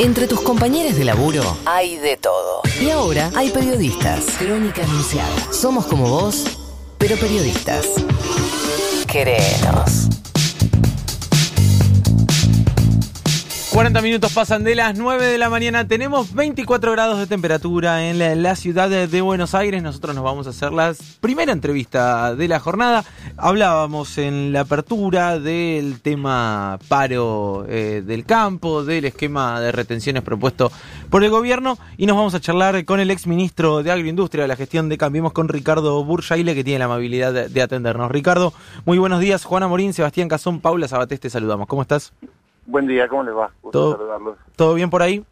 Entre tus compañeros de laburo hay de todo. Y ahora hay periodistas. Crónica Anunciada. Somos como vos, pero periodistas. Querenos. 40 minutos pasan de las 9 de la mañana. Tenemos 24 grados de temperatura en la, ciudad de, Buenos Aires. Nosotros nos vamos a hacer la primera entrevista de la jornada. Hablábamos en la apertura del tema paro eh, del campo, del esquema de retenciones propuesto por el gobierno y nos vamos a charlar con el ex ministro de Agroindustria de la gestión de Cambiemos con Ricardo Burjaile que tiene la amabilidad de, de atendernos. Ricardo, muy buenos días. Juana Morín, Sebastián Cazón, Paula Sabatés, te saludamos. ¿Cómo estás? Buen día, ¿cómo les va? Gusto Todo- saludarlos. ¿Todo bien por ahí?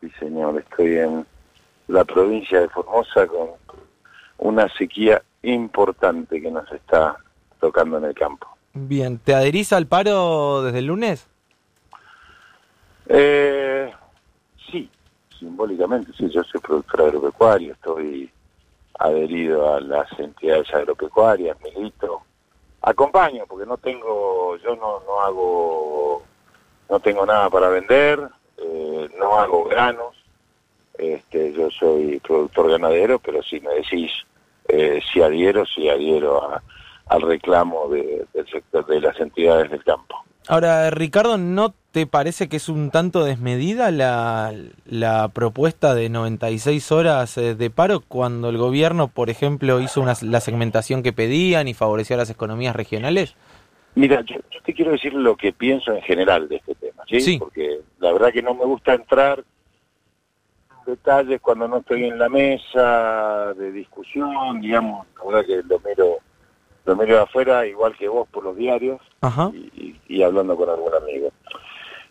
Sí, señor, estoy en la provincia de Formosa con una sequía importante que nos está tocando en el campo. Bien, ¿te adherís al paro desde el lunes? Eh, sí, simbólicamente, sí, yo soy productor agropecuario, estoy adherido a las entidades agropecuarias, milito, acompaño, porque no tengo, yo no, no hago, no tengo nada para vender, eh, no hago granos, este, yo soy productor ganadero, pero si me decís eh, si adhiero, si adhiero a- al reclamo de- del sector de las entidades del campo. Ahora, Ricardo, ¿no te parece que es un tanto desmedida la, la propuesta de 96 horas eh, de paro cuando el gobierno, por ejemplo, hizo una, la segmentación que pedían y favoreció a las economías regionales? Mira, yo, yo te quiero decir lo que pienso en general de este tema, ¿sí? Sí. Porque la verdad que no me gusta entrar en detalles cuando no estoy en la mesa de discusión, digamos, la verdad que lo miro, lo miro de afuera igual que vos por los diarios Ajá. y, y- y hablando con algún amigo.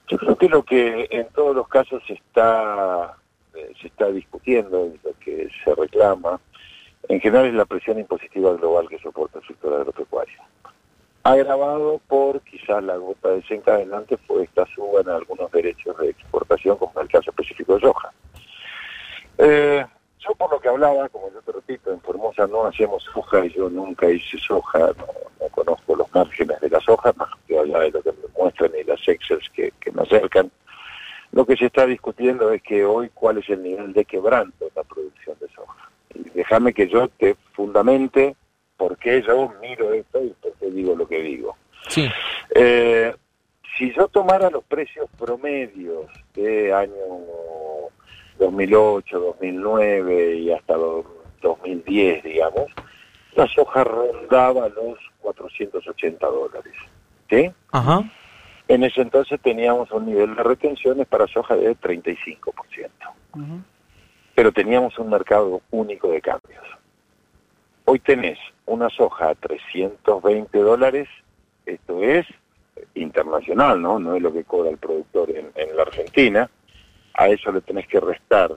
Yo creo que lo que en todos los casos se está, eh, se está discutiendo y lo que se reclama, en general es la presión impositiva global que soporta el sector agropecuario. Agravado por quizás la gota desencadenante fue esta suba en algunos derechos de exportación, como en el caso específico de soja. Eh, yo por lo que hablaba, como yo te repito, en Formosa no hacemos soja y yo nunca hice soja, no, no conozco los márgenes de la soja, más que allá de lo que me muestran y las excels que, que me acercan. Lo que se está discutiendo es que hoy cuál es el nivel de quebranto en la producción de soja. Y déjame que yo te fundamente por qué yo miro esto y por qué digo lo que digo. Sí. Eh, si yo tomara los precios promedios de año 2008, 2009 y hasta lo- 2010, digamos, la soja rondaba los 480 dólares. ¿Sí? Ajá. En ese entonces teníamos un nivel de retenciones para soja de 35%. Pero teníamos un mercado único de cambios. Hoy tenés una soja a 320 dólares, esto es internacional, ¿no? No es lo que cobra el productor en, en la Argentina. A eso le tenés que restar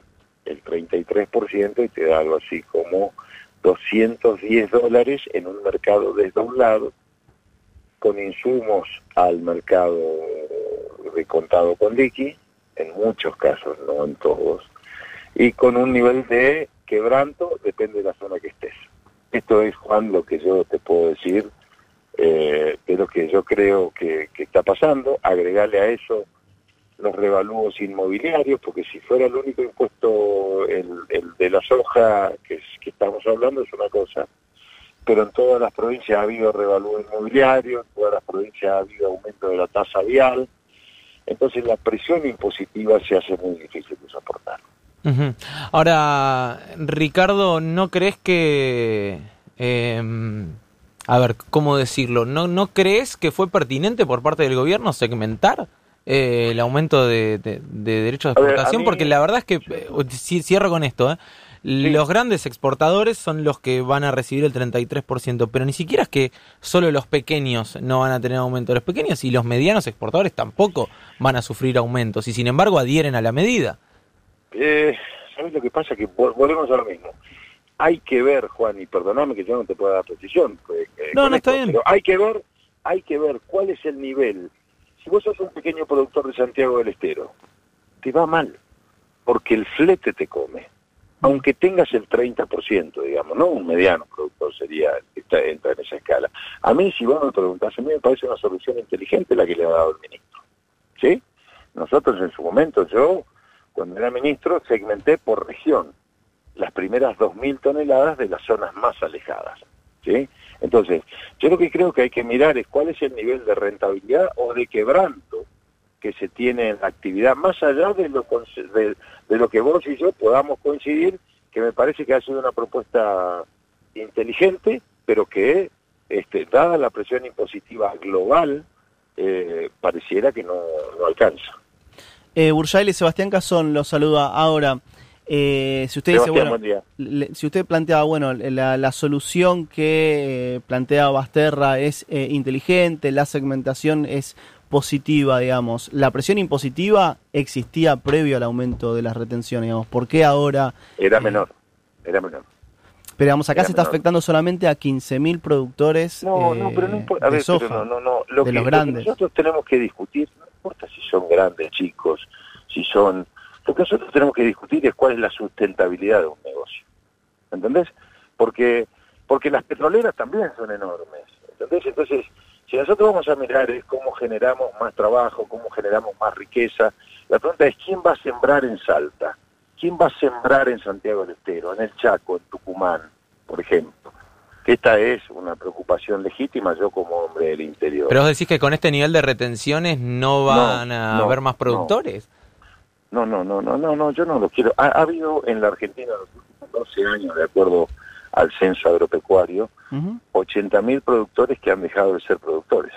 el 33% y te da algo así como 210 dólares en un mercado desdoblado con insumos al mercado de contado con liqui, en muchos casos, no en todos, y con un nivel de quebranto, depende de la zona que estés. Esto es, Juan, lo que yo te puedo decir eh, de lo que yo creo que, que está pasando, agregarle a eso los revalúos inmobiliarios, porque si fuera el único impuesto el, de la soja que, es- que estamos hablando es una cosa, pero en todas las provincias ha habido revalúo inmobiliario, en todas las provincias ha habido aumento de la tasa vial, entonces la presión impositiva se hace muy difícil de soportar. Ahora, Ricardo, ¿no crees que... eh, a ver, ¿cómo decirlo? ¿No, ¿No crees que fue pertinente por parte del gobierno segmentar eh, el aumento de, de- de derechos de ver, exportación? mí- Porque la verdad es que, eh, ci- cierro con esto, ¿eh? los grandes exportadores son los que van a recibir el 33%, pero ni siquiera es que solo los pequeños no van a tener aumento. Los pequeños y los medianos exportadores tampoco van a sufrir aumentos y sin embargo adhieren a la medida. Eh, ¿Sabes lo que pasa? Que vol- volvemos a lo mismo. Hay que ver, Juan, y perdóname que yo no te pueda dar precisión. eh, eh, No, no, está bien. Pero hay que ver, hay que ver cuál es el nivel. Si vos sos un pequeño productor de Santiago del Estero, te va mal, porque el flete te come. Aunque tengas el 30%, digamos, no un mediano productor sería, está, entra en esa escala. A mí, si vos me preguntás, a mí me parece una solución inteligente la que le ha dado el ministro. ¿Sí? Nosotros en su momento, yo, cuando era ministro, segmenté por región las primeras 2.000 toneladas de las zonas más alejadas. ¿Sí? Entonces, yo lo que creo que hay que mirar es cuál es el nivel de rentabilidad o de quebranto que se tiene en la actividad, más allá de lo, de, de lo que vos y yo podamos coincidir, que me parece que ha sido una propuesta inteligente, pero que, este, dada la presión impositiva global, eh, pareciera que no, no alcanza. Eh, y Sebastián Cazón los saluda ahora. Eh, si usted dice, bueno, si usted planteaba, bueno, la, solución que eh, plantea Basterra es eh, inteligente, la segmentación es positiva, digamos. La presión impositiva existía previo al aumento de las retenciones, digamos. ¿Por qué ahora? Era menor, era menor. Pero digamos, acá se está afectando solamente a 15.000 productores no, no, pero no importa. A ver, no, no, no. Lo que, grandes. nosotros tenemos que discutir, no importa si son grandes, chicos, si son lo que nosotros tenemos que discutir es cuál es la sustentabilidad de un negocio. ¿Entendés? Porque, porque las petroleras también son enormes. ¿Entendés? Entonces, si nosotros vamos a mirar es cómo generamos más trabajo, cómo generamos más riqueza, la pregunta es quién va a sembrar en Salta, quién va a sembrar en Santiago del Estero, en el Chaco, en Tucumán, por ejemplo. Que esta es una preocupación legítima yo como hombre del interior. Pero vos decís que con este nivel de retenciones no van a haber más productores. No, no, no, no, no, no, yo no lo quiero. Ha, habido en la Argentina los últimos 12 años, de acuerdo al censo agropecuario, uh 80.000 productores que han dejado de ser productores.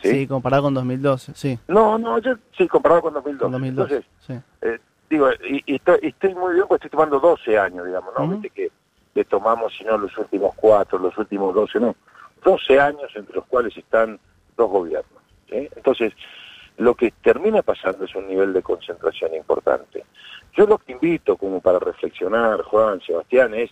¿Sí? comparado con 2012, sí. No, no, yo sí, comparado con 2012. Con 2012 Entonces, eh, digo, y, estoy, muy bien, pues estoy tomando 12 años, digamos, ¿no? Viste que le tomamos, si no, los últimos 4, los últimos 12, no. 12 años entre los cuales están dos gobiernos. ¿sí? Entonces, lo que termina pasando es un nivel de concentración importante. Yo lo que invito como para reflexionar, Juan, Sebastián, es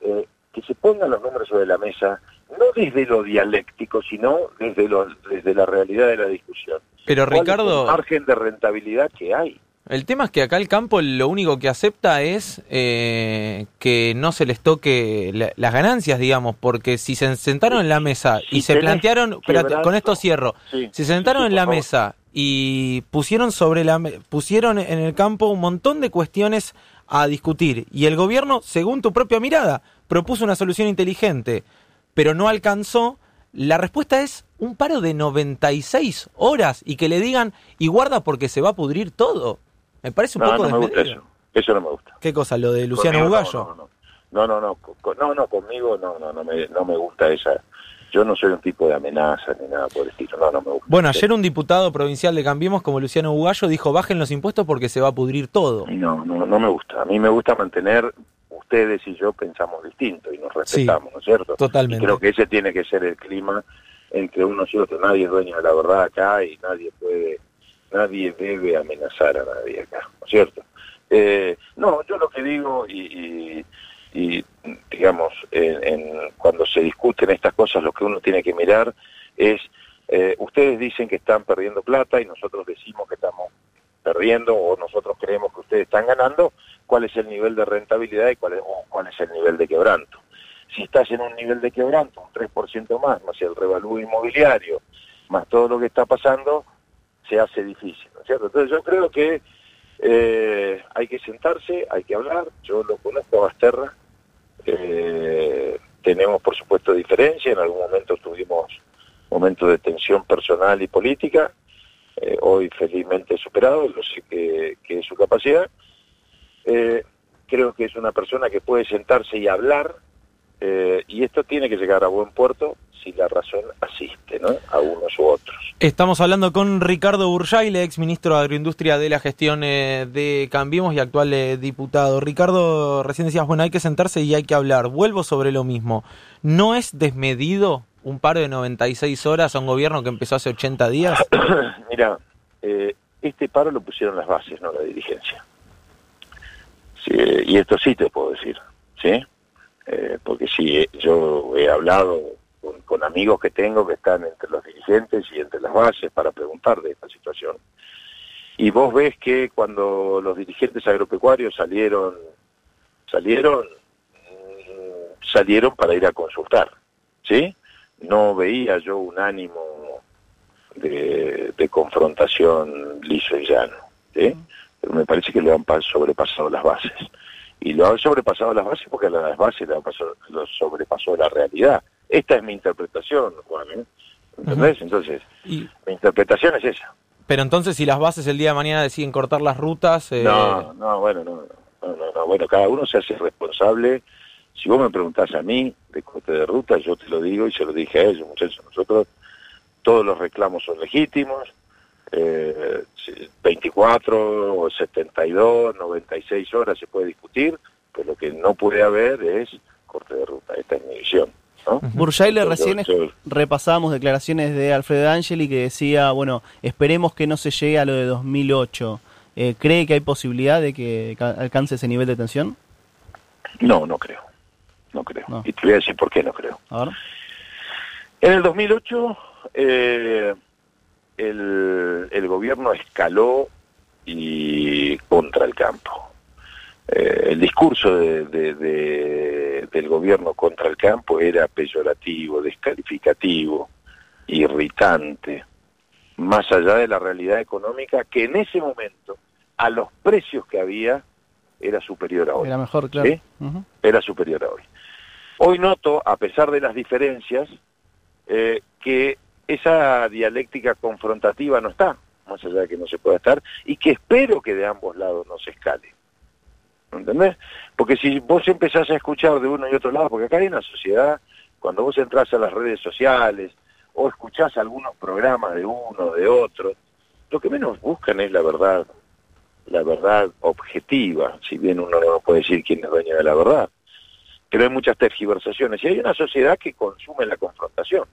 eh, que se pongan los números sobre la mesa, no desde lo dialéctico, sino desde, lo, desde la realidad de la discusión. Pero Ricardo... el margen de rentabilidad que hay. El tema es que acá el campo lo único que acepta es eh, que no se les toque las ganancias, digamos, porque si se sentaron en la mesa y se plantearon, con esto cierro, si se sentaron en la mesa y pusieron sobre la pusieron en el campo un montón de cuestiones a discutir y el gobierno, según tu propia mirada, propuso una solución inteligente, pero no alcanzó. La respuesta es un paro de 96 horas y que le digan y guarda porque se va a pudrir todo. Me parece un poco no me gusta eso. Eso no me gusta. ¿Qué cosa? ¿Lo de Luciano Bugallo? No no no. no, no, conmigo no, no, no me, no me gusta esa yo no soy un tipo de amenaza ni nada por el estilo, no, no me gusta. Bueno, ayer un diputado provincial de Cambiemos como Luciano Bugallo dijo bajen los impuestos porque se va a pudrir todo. No, no, no me gusta. A mí me gusta mantener, ustedes y yo pensamos distinto y nos respetamos, ¿no es cierto? Totalmente. Y creo que ese tiene que ser el clima entre unos y otros. Nadie es dueño de la verdad acá y nadie puede, nadie debe amenazar a nadie acá, ¿no es cierto? Eh, no, yo lo que digo y y digamos, en, cuando se discuten estas cosas, lo que uno tiene que mirar es, eh, ustedes dicen que están perdiendo plata y nosotros decimos que estamos perdiendo o nosotros creemos que ustedes están ganando, cuál es el nivel de rentabilidad y cuál es, cuál es el nivel de quebranto. Si estás en un nivel de quebranto, un 3% más, más el revalúo inmobiliario, más todo lo que está pasando, se hace difícil, ¿no es cierto? Entonces yo creo que eh, hay que sentarse, hay que hablar. Yo lo conozco a Basterra. Eh, tenemos, por supuesto, diferencia. En algún momento tuvimos momentos de tensión personal y política. Eh, hoy felizmente superado, lo sé que, que es su capacidad. creo que es una persona que puede sentarse y hablar eh, y esto tiene que llegar a buen puerto si la razón asiste, ¿no? A unos u otros. Estamos hablando con Ricardo Burjaile, ex ministro de Agroindustria de la gestión eh, de Cambiemos y actual eh, diputado. Ricardo, recién decías, bueno, hay que sentarse y hay que hablar. Vuelvo sobre lo mismo. ¿No es desmedido un paro de 96 horas a un gobierno que empezó hace 80 días? Mira, este paro lo pusieron las bases, no la dirigencia. y esto sí te puedo decir, ¿sí? Eh, porque sí, eh, yo he hablado con, amigos que tengo que están entre los dirigentes y entre las bases para preguntar de esta situación. Y vos ves que cuando los dirigentes agropecuarios salieron, salieron, mm, salieron para ir a consultar, ¿sí? No veía yo un ánimo de, confrontación liso y llano. Pero me parece que le han sobrepasado las bases. Y lo han sobrepasado las bases porque las bases lo sobrepasó la realidad. Esta es mi interpretación, Juan. ¿eh? ¿Entendés? Entonces, mi interpretación es esa. Pero entonces, si las bases el día de mañana deciden cortar las rutas... Eh... No, no, bueno, no, no, no, bueno, cada uno se hace responsable. Si vos me preguntás a mí de corte de ruta, yo te lo digo y se lo dije a ellos, muchachos, nosotros todos los reclamos son legítimos, eh, 24, 72, 96 horas se puede discutir, pero lo que no puede haber es corte de ruta, esta es mi visión. ¿no? recién repasamos declaraciones de Alfredo Angeli que decía, bueno, esperemos que no se llegue a lo de 2008. Eh, ¿Cree que hay posibilidad de que alcance ese nivel de tensión? No, no creo. No creo. Y te voy a decir por qué no creo. En el 2008 eh, el, el, gobierno escaló y contra el campo. Eh, el discurso de, del gobierno contra el campo era peyorativo, descalificativo, irritante, más allá de la realidad económica que en ese momento, a los precios que había, era superior a hoy. Era mejor, claro. Era superior a hoy. Hoy noto, a pesar de las diferencias, eh, que esa dialéctica confrontativa no está, más allá de que no se pueda estar, y que espero que de ambos lados no se escale. ¿Entendés? Porque si vos empezás a escuchar de uno y otro lado, porque acá hay una sociedad, cuando vos entras a las redes sociales o escuchás algunos programas de uno, de otro, lo que menos buscan es la verdad, la verdad objetiva, si bien uno no puede decir quién es dueño de la verdad. Pero hay muchas tergiversaciones y hay una sociedad que consume la confrontación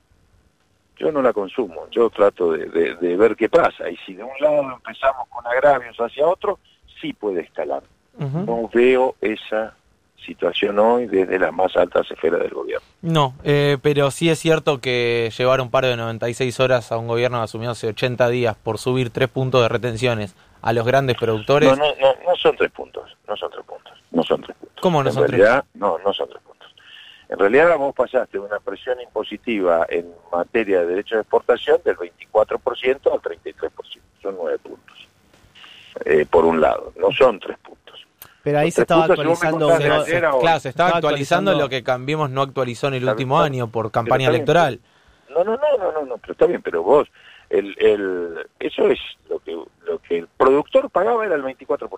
yo no la consumo, yo trato de, ver qué pasa. Y si de un lado empezamos con agravios hacia otro, sí puede escalar. No veo esa situación hoy desde las más altas esferas del gobierno. No, eh, pero sí es cierto que llevar un paro de 96 horas a un gobierno asumido hace 80 días por subir tres puntos de retenciones a los grandes productores... No, no, no, son tres puntos, no son tres puntos, no son tres puntos. ¿Cómo no en son realidad, tres? No, no son tres puntos. En realidad vos pasaste una presión impositiva en materia de derechos de exportación del 24% al 33%, son nueve puntos. Eh, por un lado, no son tres puntos. Pero ahí se estaba actualizando. claro, se estaba actualizando, lo que Cambiemos no actualizó en el último año por campaña electoral. No, no, no, no, no, no, pero está bien, pero vos, el, el, eso es lo que, lo que el productor pagaba era el 24%.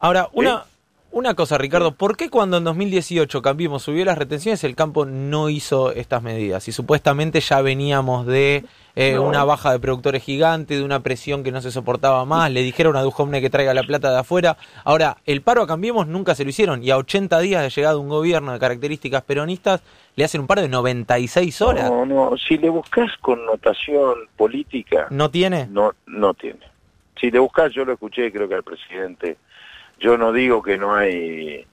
Ahora, una, una cosa, Ricardo, ¿por qué cuando en 2018 Cambiemos subió las retenciones el campo no hizo estas medidas? Y supuestamente ya veníamos de eh, una baja de productores gigante, de una presión que no se soportaba más, le dijeron a Dujomne que traiga la plata de afuera. Ahora, el paro a Cambiemos nunca se lo hicieron y a 80 días de llegada un gobierno de características peronistas le hacen un paro de 96 horas. No, no, si le buscas connotación política... ¿No tiene? No, no tiene. Si le buscas, yo lo escuché creo que al presidente yo no digo que no hay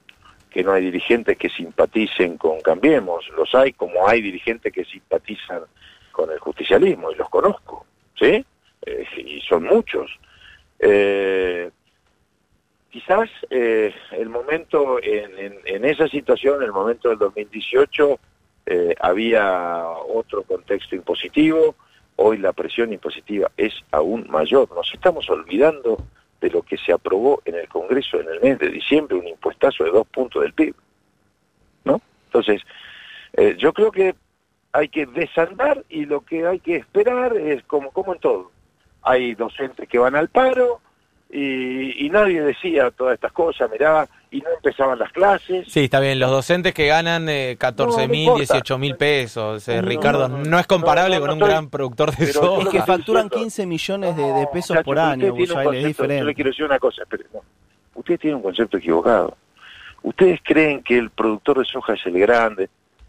que no hay dirigentes que simpaticen con Cambiemos, los hay como hay dirigentes que simpatizan con el justicialismo y los conozco, ¿sí? Eh, y son muchos. Eh, quizás eh, el momento, en, en, esa situación, el momento del 2018, había otro contexto impositivo, hoy la presión impositiva es aún mayor. Nos estamos olvidando de lo que se aprobó en el Congreso en el mes de diciembre, un impuestazo de dos puntos del PIB. ¿No? Entonces, eh, yo creo que hay que desandar y lo que hay que esperar es como, como en todo. Hay docentes que van al paro, y, nadie decía todas estas cosas, mirá, y no empezaban las clases. Sí, está bien, los docentes que ganan eh, 14 mil, 18 mil pesos, eh, Ricardo, no, es comparable con un gran productor de soja. Es que facturan 15 millones de, pesos por año, es diferente. Yo le quiero decir una cosa, pero no, ustedes tienen un concepto equivocado. Ustedes creen que el productor de soja es el grande,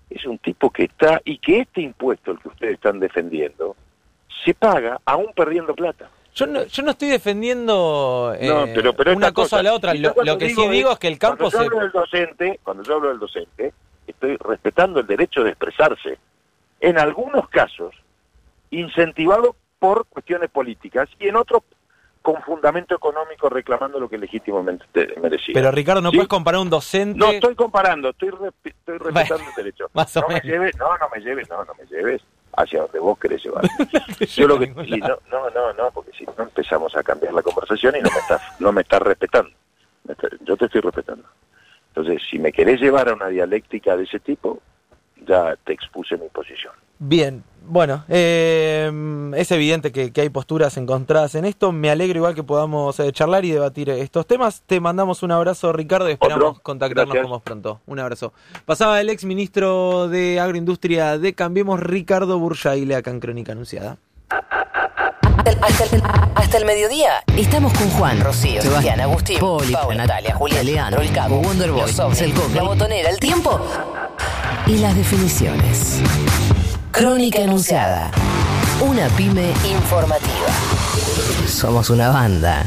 es un tipo que está, y que este impuesto, el que ustedes están defendiendo, se paga aún perdiendo plata. Yo no, yo no estoy defendiendo eh, una cosa, o la otra. Lo, que sí digo es que el campo cuando yo Hablo del docente, cuando yo hablo del docente, estoy respetando el derecho de expresarse. En algunos casos, incentivado por cuestiones políticas y en otros con fundamento económico reclamando lo que legítimamente merecía. Pero Ricardo, no puedes comparar un docente... No estoy comparando, estoy, estoy respetando el derecho. no me lleves, no, no me lleves, no, no me lleves hacia donde vos querés llevar. Yo lo que no, no, no, no, porque si no empezamos a cambiar la conversación y no me estás, no me estás respetando. Yo te estoy respetando. Entonces, si me querés llevar a una dialéctica de ese tipo, ya te expuse mi posición. Bien, bueno, eh, es evidente que, hay posturas encontradas en esto. Me alegro igual que podamos eh, charlar y debatir estos temas. Te mandamos un abrazo, Ricardo, y esperamos contactarnos como pronto. Un abrazo. Pasaba el ex ministro de Agroindustria de Cambiemos, Ricardo Burjaile, acá en Crónica Anunciada. Hasta el, mediodía estamos con Juan, Rocío, Sebastián, Agustín, Poli, Natalia, Julián, Leandro, el Cabo, Wonderboy, el la botonera, el tiempo y las definiciones. Crónica Enunciada. Una pyme informativa. Somos una banda.